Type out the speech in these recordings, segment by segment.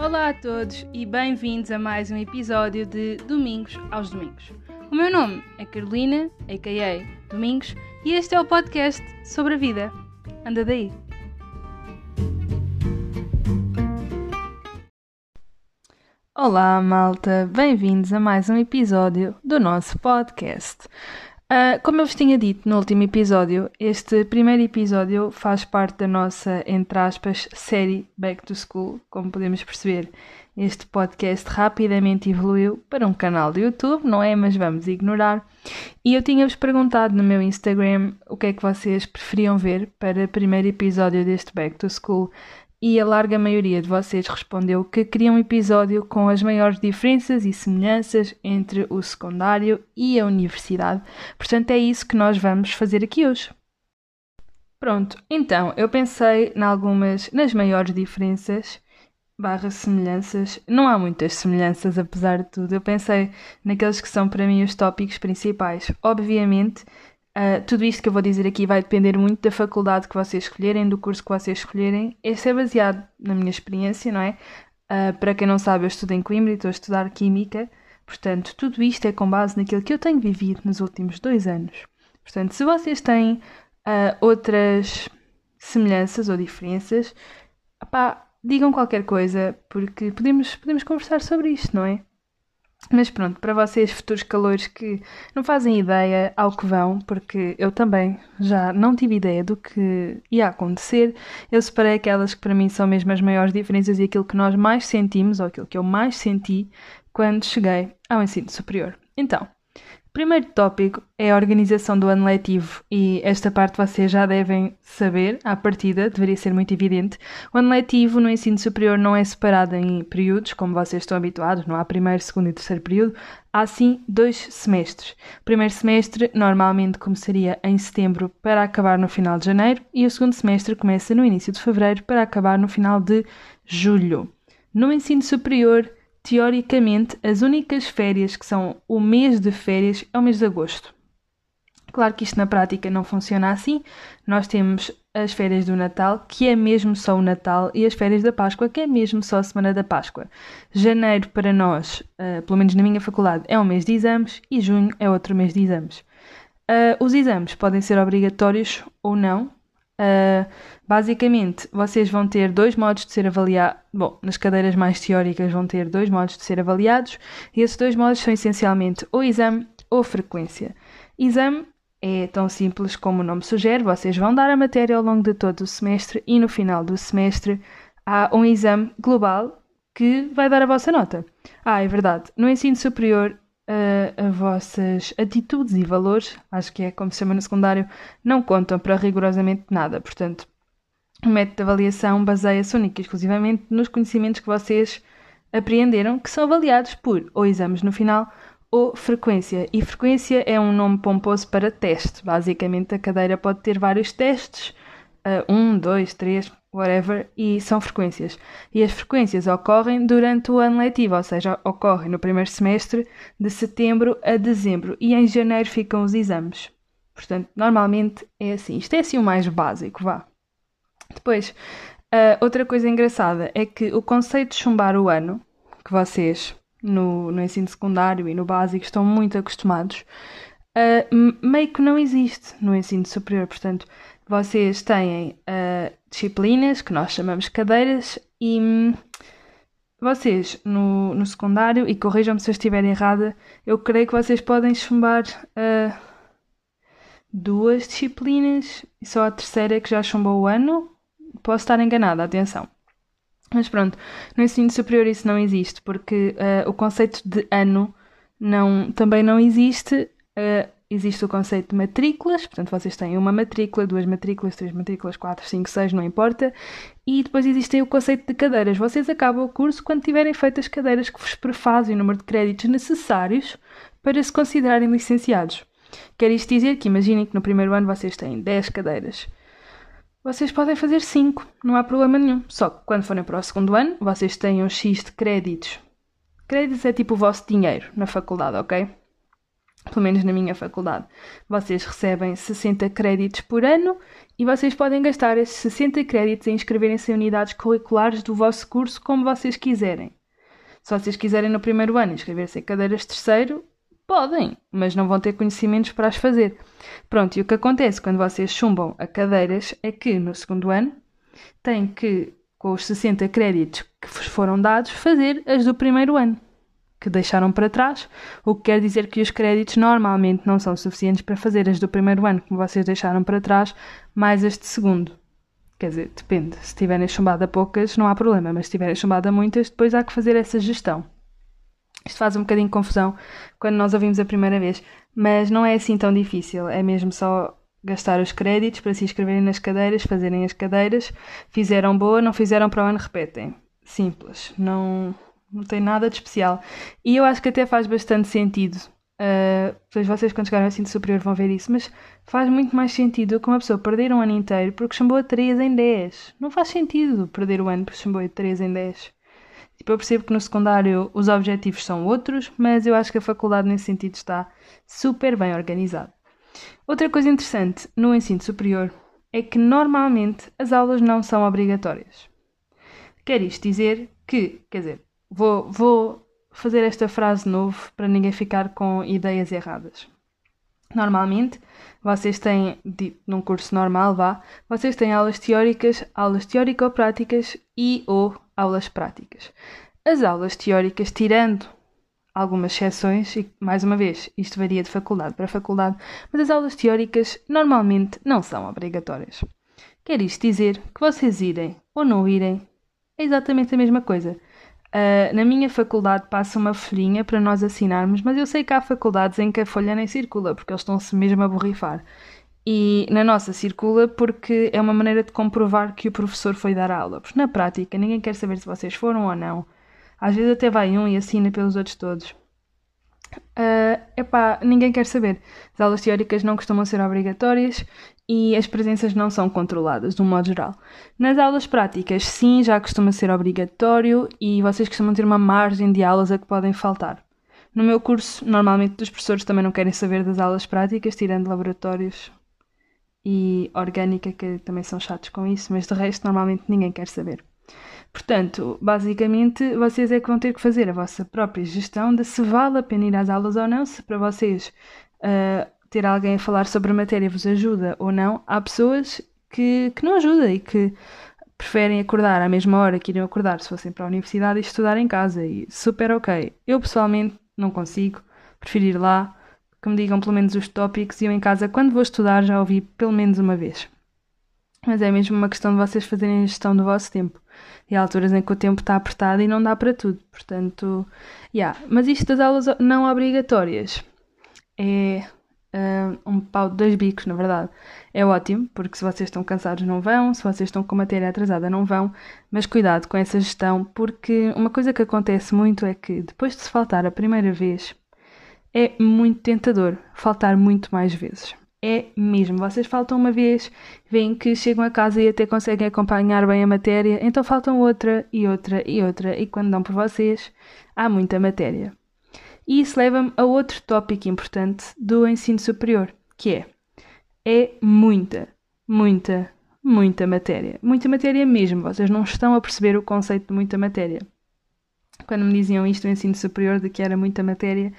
Olá a todos e bem-vindos a mais um episódio de Domingos aos Domingos. O meu nome é Carolina, a.k.a. Domingos, e este é o podcast sobre a vida. Anda daí! Olá, malta! Bem-vindos a mais um episódio do nosso podcast. Uh, como eu vos tinha dito no último episódio, este primeiro episódio faz parte da nossa, entre aspas, série Back to School. Como podemos perceber, este podcast rapidamente evoluiu para um canal de YouTube, não é? Mas vamos ignorar. E eu tinha-vos perguntado no meu Instagram o que é que vocês preferiam ver para o primeiro episódio deste Back to School e a larga maioria de vocês respondeu que queria um episódio com as maiores diferenças e semelhanças entre o secundário e a universidade. Portanto, é isso que nós vamos fazer aqui hoje. Pronto, então eu pensei em algumas, nas maiores diferenças barra semelhanças. Não há muitas semelhanças, apesar de tudo. Eu pensei naqueles que são para mim os tópicos principais. Obviamente, Uh, tudo isto que eu vou dizer aqui vai depender muito da faculdade que vocês escolherem, do curso que vocês escolherem. Este é baseado na minha experiência, não é? Uh, para quem não sabe, eu estudo em Coimbra e estou a estudar Química. Portanto, tudo isto é com base naquilo que eu tenho vivido nos últimos dois anos. Portanto, se vocês têm uh, outras semelhanças ou diferenças, opá, digam qualquer coisa, porque podemos, podemos conversar sobre isto, não é? Mas pronto, para vocês, futuros calores que não fazem ideia ao que vão, porque eu também já não tive ideia do que ia acontecer, eu separei aquelas que para mim são mesmo as maiores diferenças e aquilo que nós mais sentimos, ou aquilo que eu mais senti quando cheguei ao ensino superior. Então, primeiro tópico é a organização do ano letivo e esta parte vocês já devem saber à partida, deveria ser muito evidente. O ano letivo no ensino superior não é separado em períodos, como vocês estão habituados, não há primeiro, segundo e terceiro período, há sim dois semestres. O primeiro semestre normalmente começaria em setembro para acabar no final de janeiro e o segundo semestre começa no início de fevereiro para acabar no final de julho. No ensino superior, teoricamente, as únicas férias que são o mês de férias é o mês de agosto. Claro que isto na prática não funciona assim. Nós temos as férias do Natal, que é mesmo só o Natal, e as férias da Páscoa, que é mesmo só a semana da Páscoa. Janeiro, para nós, uh, pelo menos na minha faculdade, é um mês de exames e junho é outro mês de exames. Uh, os exames podem ser obrigatórios ou não, Uh, basicamente, vocês vão ter dois modos de ser avaliados. Bom, nas cadeiras mais teóricas vão ter dois modos de ser avaliados, e esses dois modos são essencialmente ou exame ou frequência. Exame é tão simples como o nome sugere, vocês vão dar a matéria ao longo de todo o semestre e no final do semestre há um exame global que vai dar a vossa nota. Ah, é verdade, no ensino superior uh, as vossas atitudes e valores, acho que é como se chama no secundário, não contam para rigorosamente nada. Portanto, o método de avaliação baseia-se única e exclusivamente nos conhecimentos que vocês apreenderam, que são avaliados por ou exames no final ou frequência. E frequência é um nome pomposo para teste. Basicamente, a cadeira pode ter vários testes, uh, um, dois, três, whatever, e são frequências. E as frequências ocorrem durante o ano letivo, ou seja, ocorrem no primeiro semestre, de setembro a dezembro, e em janeiro ficam os exames. Portanto, normalmente é assim. Isto é assim o mais básico, vá. Depois, uh, outra coisa engraçada é que o conceito de chumbar o ano, que vocês no, no ensino secundário e no básico estão muito acostumados, uh, meio que não existe no ensino superior. Portanto, vocês têm uh, disciplinas que nós chamamos cadeiras e hum, vocês no, no secundário, e corrijam-me se eu estiver errada, eu creio que vocês podem chumbar uh, duas disciplinas e só a terceira é que já chumbou o ano. Posso estar enganada, atenção. Mas pronto, no ensino superior isso não existe, porque uh, o conceito de ano não, também não existe. Uh, existe o conceito de matrículas, portanto vocês têm uma matrícula, duas matrículas, três matrículas, quatro, cinco, seis, não importa. E depois existe o conceito de cadeiras. Vocês acabam o curso quando tiverem feito as cadeiras que vos prefazem o número de créditos necessários para se considerarem licenciados. Quer isto dizer que imaginem que no primeiro ano vocês têm 10 cadeiras. Vocês podem fazer 5, não há problema nenhum. Só que quando forem para o segundo ano, vocês têm um X de créditos. Créditos é tipo o vosso dinheiro na faculdade, ok? Pelo menos na minha faculdade. Vocês recebem 60 créditos por ano e vocês podem gastar esses 60 créditos em inscreverem-se em unidades curriculares do vosso curso como vocês quiserem. Se vocês quiserem no primeiro ano inscrever-se em cadeiras terceiro, podem, mas não vão ter conhecimentos para as fazer. Pronto, e o que acontece quando vocês chumbam a cadeiras é que no segundo ano têm que, com os 60 créditos que vos foram dados, fazer as do primeiro ano que deixaram para trás, o que quer dizer que os créditos normalmente não são suficientes para fazer as do primeiro ano, como vocês deixaram para trás, mais as de segundo. Quer dizer, depende. Se tiverem chumbado a poucas, não há problema, mas se tiverem chumbado a muitas, depois há que fazer essa gestão. Isto faz um bocadinho de confusão quando nós ouvimos a primeira vez, mas não é assim tão difícil. É mesmo só gastar os créditos para se inscreverem nas cadeiras, fazerem as cadeiras. Fizeram boa, não fizeram para o ano, repetem. Simples. Não, não tem nada de especial. E eu acho que até faz bastante sentido. Uh, vocês, quando chegarem ao ensino superior, vão ver isso. Mas faz muito mais sentido que uma pessoa perder um ano inteiro porque chambou a 3 em 10. Não faz sentido perder o ano porque chambou a 3 em 10. Tipo, eu percebo que no secundário os objetivos são outros, mas eu acho que a faculdade nesse sentido está super bem organizada. Outra coisa interessante no ensino superior é que normalmente as aulas não são obrigatórias. Quer isto dizer que, quer dizer, Vou, vou fazer esta frase de novo para ninguém ficar com ideias erradas. Normalmente, vocês têm, num curso normal, vá, vocês têm aulas teóricas, aulas teórico-práticas e ou aulas práticas. As aulas teóricas, tirando algumas exceções, e mais uma vez, isto varia de faculdade para faculdade, mas as aulas teóricas normalmente não são obrigatórias. Quer isto dizer que vocês irem ou não irem é exatamente a mesma coisa. Uh, na minha faculdade passa uma folhinha para nós assinarmos, mas eu sei que há faculdades em que a folha nem circula, porque eles estão-se mesmo a borrifar. E na nossa circula porque é uma maneira de comprovar que o professor foi dar aula. Porque na prática ninguém quer saber se vocês foram ou não. Às vezes até vai um e assina pelos outros todos. Uh, epá, ninguém quer saber. As aulas teóricas não costumam ser obrigatórias e as presenças não são controladas, de um modo geral. Nas aulas práticas, sim, já costuma ser obrigatório e vocês costumam ter uma margem de aulas a que podem faltar. No meu curso, normalmente os professores também não querem saber das aulas práticas, tirando laboratórios e orgânica, que também são chatos com isso, mas de resto, normalmente ninguém quer saber. Portanto, basicamente, vocês é que vão ter que fazer a vossa própria gestão de se vale a pena ir às aulas ou não, se para vocês uh, ter alguém a falar sobre a matéria vos ajuda ou não. Há pessoas que, que não ajuda e que preferem acordar à mesma hora que iriam acordar se fossem para a universidade e estudar em casa. E super ok. Eu pessoalmente não consigo, prefiro ir lá, que me digam pelo menos os tópicos e eu em casa, quando vou estudar, já ouvi pelo menos uma vez. Mas é mesmo uma questão de vocês fazerem a gestão do vosso tempo. E há alturas em que o tempo está apertado e não dá para tudo. Portanto, yeah. Mas isto das aulas não obrigatórias é uh, um pau de dois bicos, na verdade. É ótimo, porque se vocês estão cansados não vão, se vocês estão com matéria atrasada não vão, mas cuidado com essa gestão, porque uma coisa que acontece muito é que depois de se faltar a primeira vez, é muito tentador faltar muito mais vezes. É mesmo. Vocês faltam uma vez, veem que chegam a casa e até conseguem acompanhar bem a matéria, então faltam outra e outra e outra, e quando dão por vocês, há muita matéria. E isso leva-me a outro tópico importante do ensino superior, que é é muita, muita, muita matéria. Muita matéria mesmo. Vocês não estão a perceber o conceito de muita matéria. Quando me diziam isto no ensino superior, de que era muita matéria,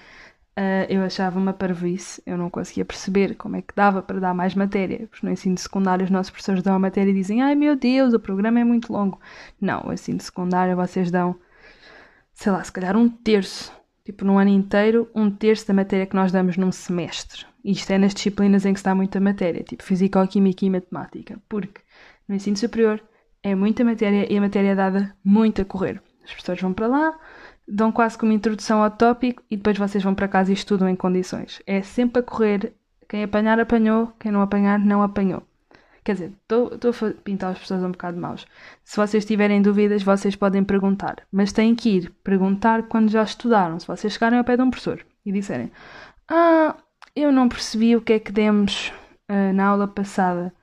uh, eu achava uma parvoíce. Eu não conseguia perceber como é que dava para dar mais matéria. Porque no ensino secundário os nossos professores dão a matéria e dizem ai meu Deus, o programa é muito longo. Não, o ensino secundário vocês dão, sei lá, se calhar um terço tipo num ano inteiro, um terço da matéria que nós damos num semestre. Isto é nas disciplinas em que se dá muita matéria, tipo Físico-Química e Matemática, porque no ensino superior é muita matéria e a matéria é dada muito a correr. Os professores vão para lá, dão quase como introdução ao tópico e depois vocês vão para casa e estudam em condições. É sempre a correr, quem apanhar apanhou, quem não apanhar não apanhou. Quer dizer, estou a pintar as pessoas um bocado maus. Se vocês tiverem dúvidas, vocês podem perguntar. Mas têm que ir perguntar quando já estudaram. Se vocês chegarem ao pé de um professor e disserem Ah, eu não percebi o que é que demos uh, na aula passada.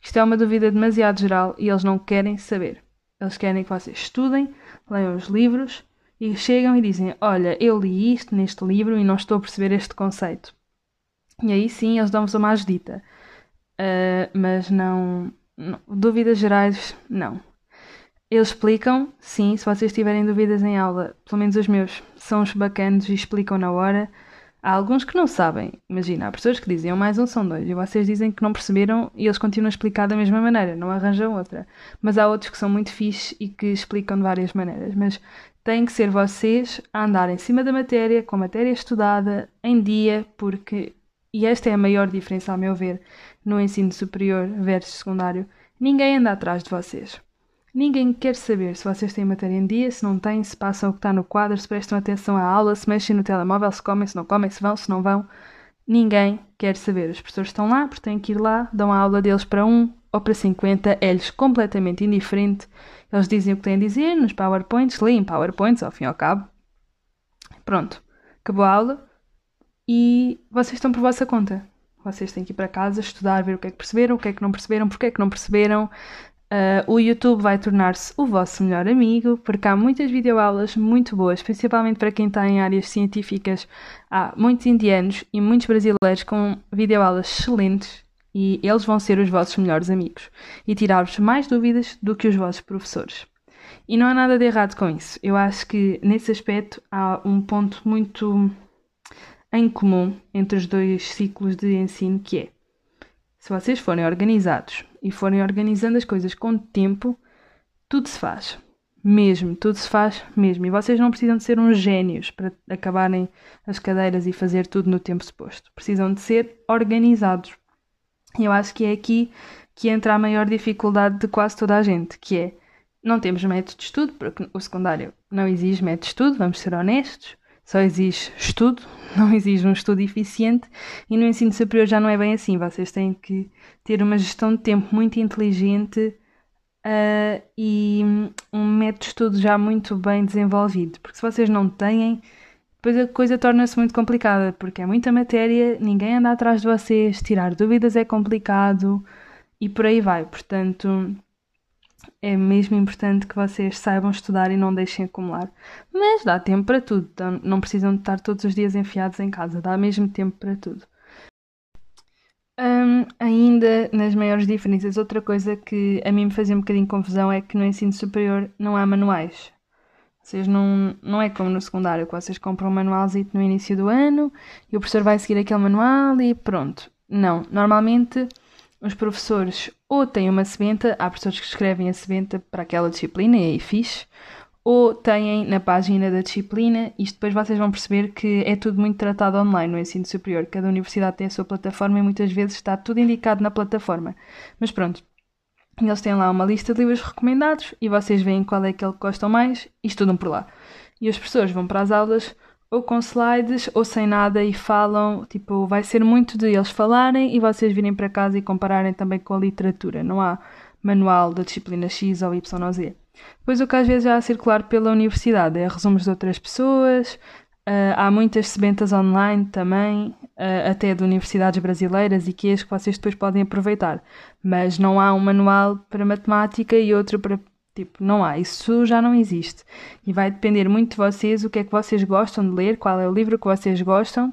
Isto é uma dúvida demasiado geral e eles não querem saber. Eles querem que vocês estudem, leiam os livros e chegam e dizem: Olha, eu li isto neste livro e não estou a perceber este conceito. E aí sim eles dão-vos uma ajudita. Uh, mas não, não. Dúvidas gerais, não. Eles explicam, sim, se vocês tiverem dúvidas em aula, pelo menos os meus são os bacanos e explicam na hora. Há alguns que não sabem. Imagina, há pessoas que dizem mais um são dois e vocês dizem que não perceberam e eles continuam a explicar da mesma maneira, não arranjam outra. Mas há outros que são muito fixe e que explicam de várias maneiras. Mas têm que ser vocês a andar em cima da matéria, com a matéria estudada, em dia, porque, e esta é a maior diferença, ao meu ver, no ensino superior versus secundário, ninguém anda atrás de vocês. Ninguém quer saber se vocês têm matéria em dia, se não têm, se passam o que está no quadro, se prestam atenção à aula, se mexem no telemóvel, se comem, se não comem, se vão, se não vão. Ninguém quer saber. Os professores estão lá porque têm que ir lá, dão a aula deles para um ou para 50, é-lhes completamente indiferente. Eles dizem o que têm a dizer nos PowerPoints, leem PowerPoints, ao fim e ao cabo. Pronto, acabou a aula e vocês estão por vossa conta. Vocês têm que ir para casa, estudar, ver o que é que perceberam, o que é que não perceberam, porque é que não perceberam, Uh, o YouTube vai tornar-se o vosso melhor amigo, porque há muitas videoaulas muito boas, principalmente para quem está em áreas científicas. Há muitos indianos e muitos brasileiros com videoaulas excelentes e eles vão ser os vossos melhores amigos e tirar-vos mais dúvidas do que os vossos professores. E não há nada de errado com isso. Eu acho que nesse aspecto há um ponto muito em comum entre os dois ciclos de ensino que é se vocês forem organizados e forem organizando as coisas com tempo, tudo se faz. Mesmo, tudo se faz mesmo. E vocês não precisam de ser uns gênios para acabarem as cadeiras e fazer tudo no tempo suposto. Precisam de ser organizados. E eu acho que é aqui que entra a maior dificuldade de quase toda a gente, que é não temos método de estudo, porque o secundário não exige método de estudo, vamos ser honestos só exige estudo, não exige um estudo eficiente e no ensino superior já não é bem assim. Vocês têm que ter uma gestão de tempo muito inteligente uh, e um método de estudo já muito bem desenvolvido. Porque se vocês não têm, depois a coisa torna-se muito complicada, porque é muita matéria, ninguém anda atrás de vocês, tirar dúvidas é complicado e por aí vai. Portanto, é mesmo importante que vocês saibam estudar e não deixem acumular. Mas dá tempo para tudo, não precisam estar todos os dias enfiados em casa, dá mesmo tempo para tudo. Um, ainda nas maiores diferenças, outra coisa que a mim me fazia um bocadinho confusão é que no ensino superior não há manuais. Vocês não, não é como no secundário, que vocês compram um manualzinho no início do ano e o professor vai seguir aquele manual e pronto. Não, normalmente os professores ou têm uma sebenta, há professores que escrevem a sebenta para aquela disciplina e aí fixe, ou têm na página da disciplina, isto depois vocês vão perceber que é tudo muito tratado online no ensino superior. Cada universidade tem a sua plataforma e muitas vezes está tudo indicado na plataforma. Mas pronto, eles têm lá uma lista de livros recomendados e vocês veem qual é aquele que gostam mais e estudam por lá. E os professores vão para as aulas ou com slides ou sem nada e falam, tipo, vai ser muito de eles falarem e vocês virem para casa e compararem também com a literatura. Não há manual da disciplina X ou Y ou Z. O que às vezes já a circular pela universidade é resumos de outras pessoas, uh, há muitas sebentas online também, uh, até de universidades brasileiras e que é que vocês depois podem aproveitar. Mas não há um manual para matemática e outro para Tipo, não há, isso já não existe. E vai depender muito de vocês, o que é que vocês gostam de ler, qual é o livro que vocês gostam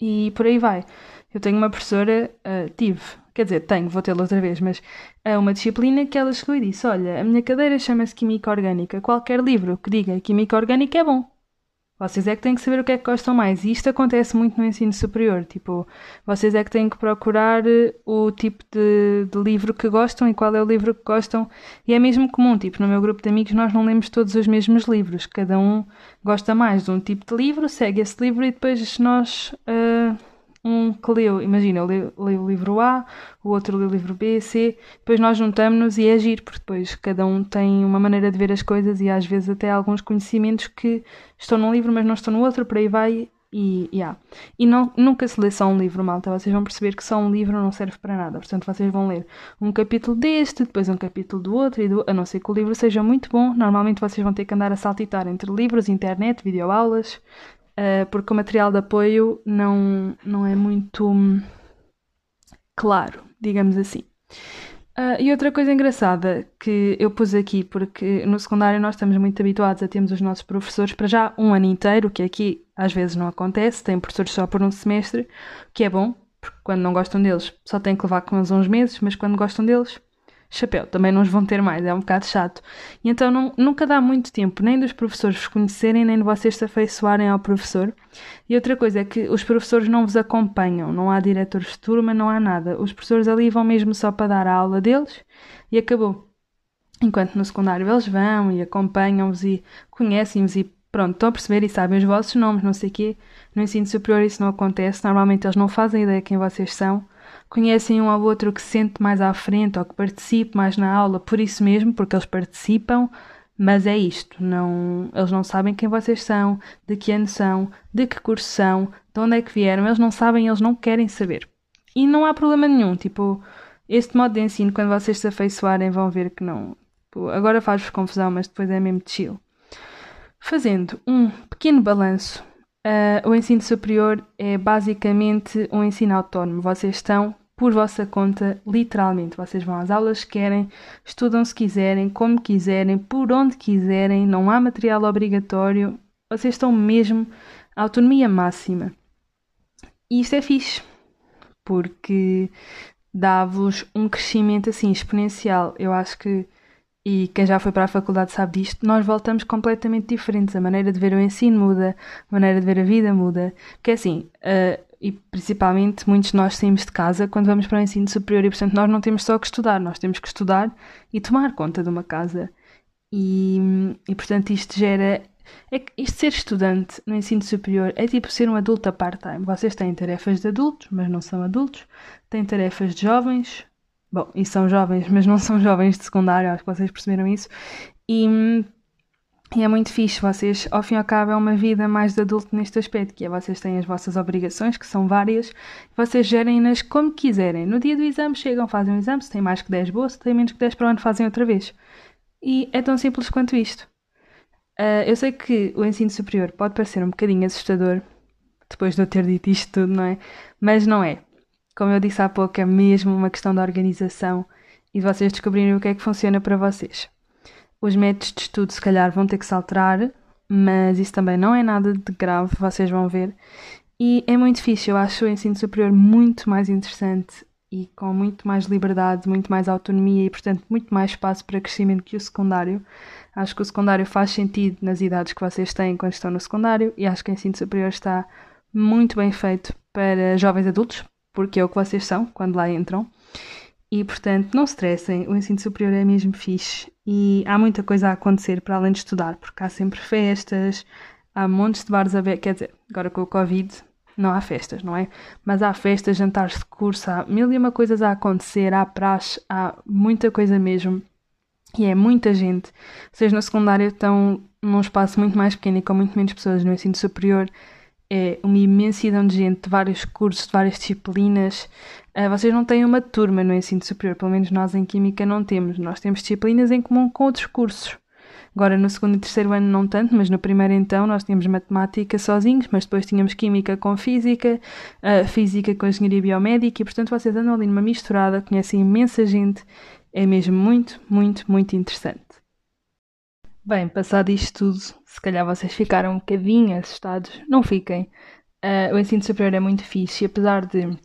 e por aí vai. Eu tenho uma professora, uh, tive, quer dizer, tenho, vou tê-la outra vez, mas é uma disciplina que ela chegou e disse: Olha, a minha cadeira chama-se Química Orgânica. Qualquer livro que diga Química Orgânica é bom. Vocês é que têm que saber o que é que gostam mais. E isto acontece muito no ensino superior. Tipo, vocês é que têm que procurar eh, o tipo de, de, livro que gostam e qual é o livro que gostam. E é mesmo comum. Tipo, no meu grupo de amigos nós não lemos todos os mesmos livros. Cada um gosta mais de um tipo de livro, segue esse livro e depois nós. Uh, um que leu, imagina, eu leio, o livro A, o outro lê o livro B, C, depois nós juntamos-nos e é agir, porque depois cada um tem uma maneira de ver as coisas e às vezes até alguns conhecimentos que estão num livro, mas não estão no outro, por aí vai. E, yeah. e não, nunca se lê só um livro, malta. Vocês vão perceber que só um livro não serve para nada. Portanto, vocês vão ler um capítulo deste, depois um capítulo do outro, e do, a não ser que o livro seja muito bom. Normalmente vocês vão ter que andar a saltitar entre livros, internet, videoaulas, uh, porque o material de apoio não, não é muito hum, claro, digamos assim. Uh, e outra coisa engraçada que eu pus aqui, porque no secundário nós estamos muito habituados a termos os nossos professores para já um ano inteiro, que aqui às vezes não acontece, tem professores só por um semestre, que é bom, porque quando não gostam deles só têm que levar com eles uns meses, mas quando gostam deles chapéu, também não os vão ter mais, é um bocado chato. E então não, nunca dá muito tempo nem dos professores vos conhecerem, nem de vocês se afeiçoarem ao professor. E outra coisa é que os professores não vos acompanham, não há diretores de turma, não há nada. Os professores ali vão mesmo só para dar a aula deles e acabou. Enquanto no secundário eles vão e acompanham-vos e conhecem-vos e pronto, estão a perceber e sabem os vossos nomes, não sei o quê. No ensino superior isso não acontece, normalmente eles não fazem ideia quem vocês são conhecem um ao outro que se sente mais à frente ou que participe mais na aula por isso mesmo, porque eles participam, mas é isto, não, eles não sabem quem vocês são, de que ano são, de que curso são, de onde é que vieram, eles não sabem, eles não querem saber. E não há problema nenhum, tipo, este modo de ensino, quando vocês se afeiçoarem, vão ver que não. Tipo, agora faz-vos confusão, mas depois é mesmo chill. Fazendo um pequeno balanço Uh, o ensino superior é basicamente um ensino autónomo. Vocês estão por vossa conta, literalmente. Vocês vão às aulas que querem, estudam se quiserem, como quiserem, por onde quiserem, não há material obrigatório. Vocês estão mesmo autonomia máxima. E isto é fixe, porque dá-vos um crescimento assim exponencial. Eu acho que e quem já foi para a faculdade sabe disto, nós voltamos completamente diferentes. A maneira de ver o ensino muda, a maneira de ver a vida muda. Porque assim, uh, e principalmente muitos de nós saímos de casa quando vamos para o ensino superior e, portanto, nós não temos só que estudar, nós temos que estudar e tomar conta de uma casa. E, e portanto, isto gera. É que isto ser estudante no ensino superior é tipo ser um adulto a part-time. Vocês têm tarefas de adultos, mas não são adultos, têm tarefas de jovens, Bom, e são jovens, mas não são jovens de secundário, acho que vocês perceberam isso. E, e é muito fixe, vocês, ao fim e ao cabo, é uma vida mais de adulto neste aspecto, que é vocês têm as vossas obrigações, que são várias, vocês gerem-nas como quiserem. No dia do exame chegam, fazem um exame, se têm mais que 10 boas, se têm menos que 10 para o ano, fazem outra vez. E é tão simples quanto isto. Uh, eu sei que o ensino superior pode parecer um bocadinho assustador, depois de eu ter dito isto tudo, não é? Mas não é. Como eu disse há pouco, é mesmo uma questão de organização e de vocês descobrirem o que é que funciona para vocês. Os métodos de estudo, se calhar, vão ter que se alterar, mas isso também não é nada de grave, vocês vão ver. E é muito fixe, eu acho o ensino superior muito mais interessante e com muito mais liberdade, muito mais autonomia e, portanto, muito mais espaço para crescimento que o secundário. Acho que o secundário faz sentido nas idades que vocês têm quando estão no secundário e acho que o ensino superior está muito bem feito para jovens adultos, porque é o que vocês são quando lá entram. E portanto, não se estressem, o ensino superior é mesmo fixe e há muita coisa a acontecer para além de estudar, porque há sempre festas, há montes de bares abertos, quer dizer, agora com o Covid não há festas, não é? Mas há festas, jantares de curso, há mil e uma coisas a acontecer, há praxe, há muita coisa mesmo. E é muita gente. Vocês no secundário estão num espaço muito mais pequeno e com muito menos pessoas. No ensino superior é uma imensidão de gente, de vários cursos, de várias disciplinas. Uh, vocês não têm uma turma no ensino superior, pelo menos nós em Química não temos. Nós temos disciplinas em comum com outros cursos. Agora no segundo e terceiro ano não tanto, mas no primeiro então nós tínhamos matemática sozinhos, mas depois tínhamos química com física, uh, física com engenharia biomédica e portanto vocês andam ali numa misturada, conhecem imensa gente, é mesmo muito, muito, muito interessante. Bem, passado isto tudo, se calhar vocês ficaram um bocadinho assustados. Não fiquem. Uh, o ensino superior é muito fixe e apesar de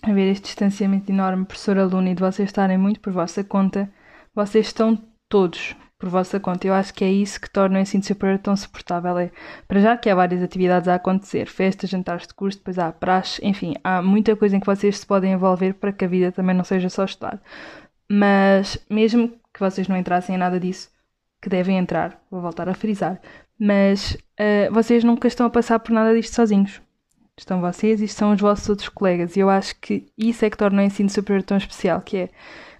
haver este distanciamento enorme professor-aluno e de vocês estarem muito por vossa conta, vocês estão todos por vossa conta. Eu acho que é isso que torna o ensino superior tão suportável. É, para já que há várias atividades a acontecer, festas, jantares de curso, depois há praxe, enfim, há muita coisa em que vocês se podem envolver para que a vida também não seja só estudar. Mas mesmo que vocês não entrassem em nada disso, que devem entrar, vou voltar a frisar, mas uh, vocês nunca estão a passar por nada disto sozinhos. Estão vocês e estão os vossos outros colegas. E eu acho que isso é que torna o ensino superior tão especial, que é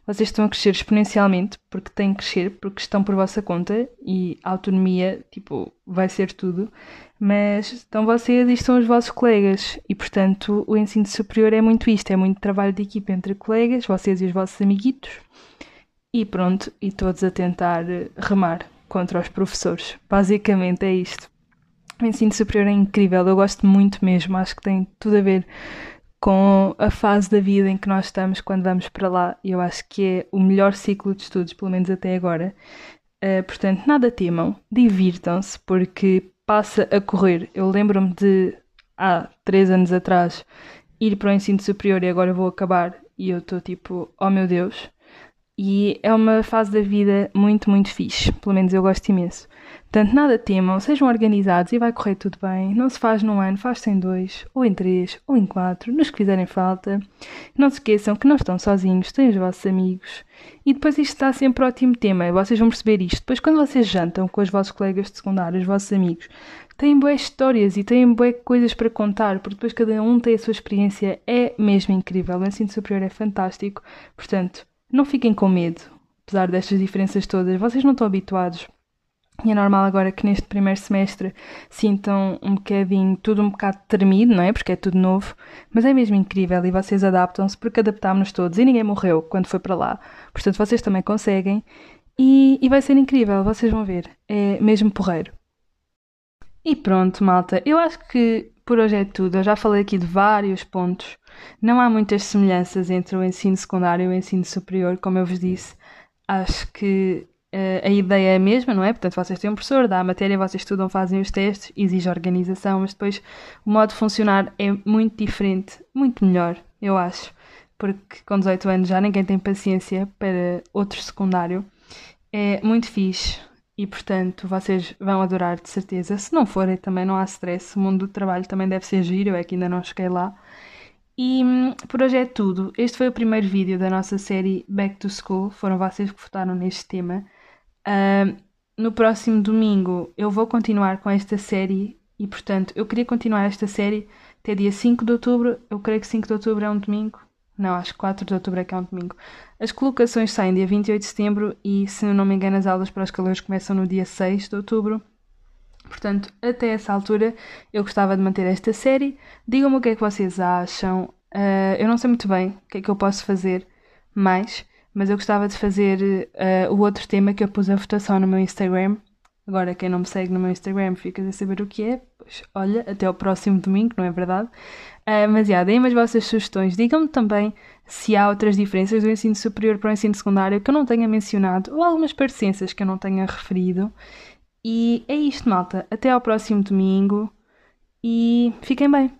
vocês estão a crescer exponencialmente, porque têm que crescer, porque estão por vossa conta e a autonomia, tipo, vai ser tudo. Mas estão vocês e estão os vossos colegas. E, portanto, o ensino superior é muito isto, é muito trabalho de equipa entre colegas, vocês e os vossos amiguitos e pronto, e todos a tentar eh, remar contra os professores. Basicamente é isto. O ensino superior é incrível, eu gosto muito mesmo, acho que tem tudo a ver com a fase da vida em que nós estamos quando vamos para lá. Eu acho que é o melhor ciclo de estudos, pelo menos até agora. Uh, portanto, nada temam, divirtam-se, porque passa a correr. Eu lembro-me de, há três anos atrás, ir para o ensino superior e agora vou acabar e eu estou tipo, oh meu Deus. E é uma fase da vida muito, muito fixe. Pelo menos eu gosto imenso. Portanto, nada temam, sejam organizados e vai correr tudo bem. Não se faz num ano, faz-se em dois, ou em três, ou em quatro, nos que fizerem falta. Não se esqueçam que não estão sozinhos, têm os vossos amigos. E depois isto está sempre ótimo tema, vocês vão perceber isto. Depois, quando vocês jantam com os vossos colegas de secundário, os vossos amigos, têm boas histórias e têm boas coisas para contar, porque depois cada um tem a sua experiência. É mesmo incrível. O ensino superior é fantástico. Portanto, não fiquem com medo, apesar destas diferenças todas. Vocês não estão habituados e é normal agora que neste primeiro semestre sintam um bocadinho, tudo um bocado tremido, não é? Porque é tudo novo, mas é mesmo incrível e vocês adaptam-se porque adaptámos-nos todos e ninguém morreu quando foi para lá. Portanto, vocês também conseguem e, e vai ser incrível, vocês vão ver. É mesmo porreiro. E pronto, malta, eu acho que por hoje é tudo. Eu já falei aqui de vários pontos. Não há muitas semelhanças entre o ensino secundário e o ensino superior, como eu vos disse. Acho que Uh, a ideia é a mesma, não é? Portanto, vocês têm um professor, dá a matéria, vocês estudam, fazem os testes, exige organização, mas depois o modo de funcionar é muito diferente, muito melhor, eu acho. Porque com 18 anos já ninguém tem paciência para outro secundário. É muito fixe e, portanto, vocês vão adorar, de certeza. Se não forem, também não há stress. O mundo do trabalho também deve ser giro, é que ainda não cheguei lá. E por hoje é tudo. Este foi o primeiro vídeo da nossa série Back to School. Foram vocês que votaram neste tema. Uh, no próximo domingo eu vou continuar com esta série e, portanto, eu queria continuar esta série até dia 5 de outubro. Eu creio que 5 de outubro é um domingo. Não, acho que 4 de outubro é que é um domingo. As colocações saem dia 28 de setembro e, se não me engano, as aulas para os calores começam no dia 6 de outubro. Portanto, até essa altura eu gostava de manter esta série. Digam-me o que é que vocês acham. Uh, eu não sei muito bem o que é que eu posso fazer mais mas eu gostava de fazer uh, o outro tema que eu pus a votação no meu Instagram. Agora, quem não me segue no meu Instagram fica a saber o que é. Pois, olha, até ao próximo domingo, não é verdade? Uh, mas, já, deem-me as vossas sugestões. Digam-me também se há outras diferenças do ensino superior para o ensino secundário que eu não tenha mencionado ou algumas parecenças que eu não tenha referido. E é isto, malta. Até ao próximo domingo e fiquem bem.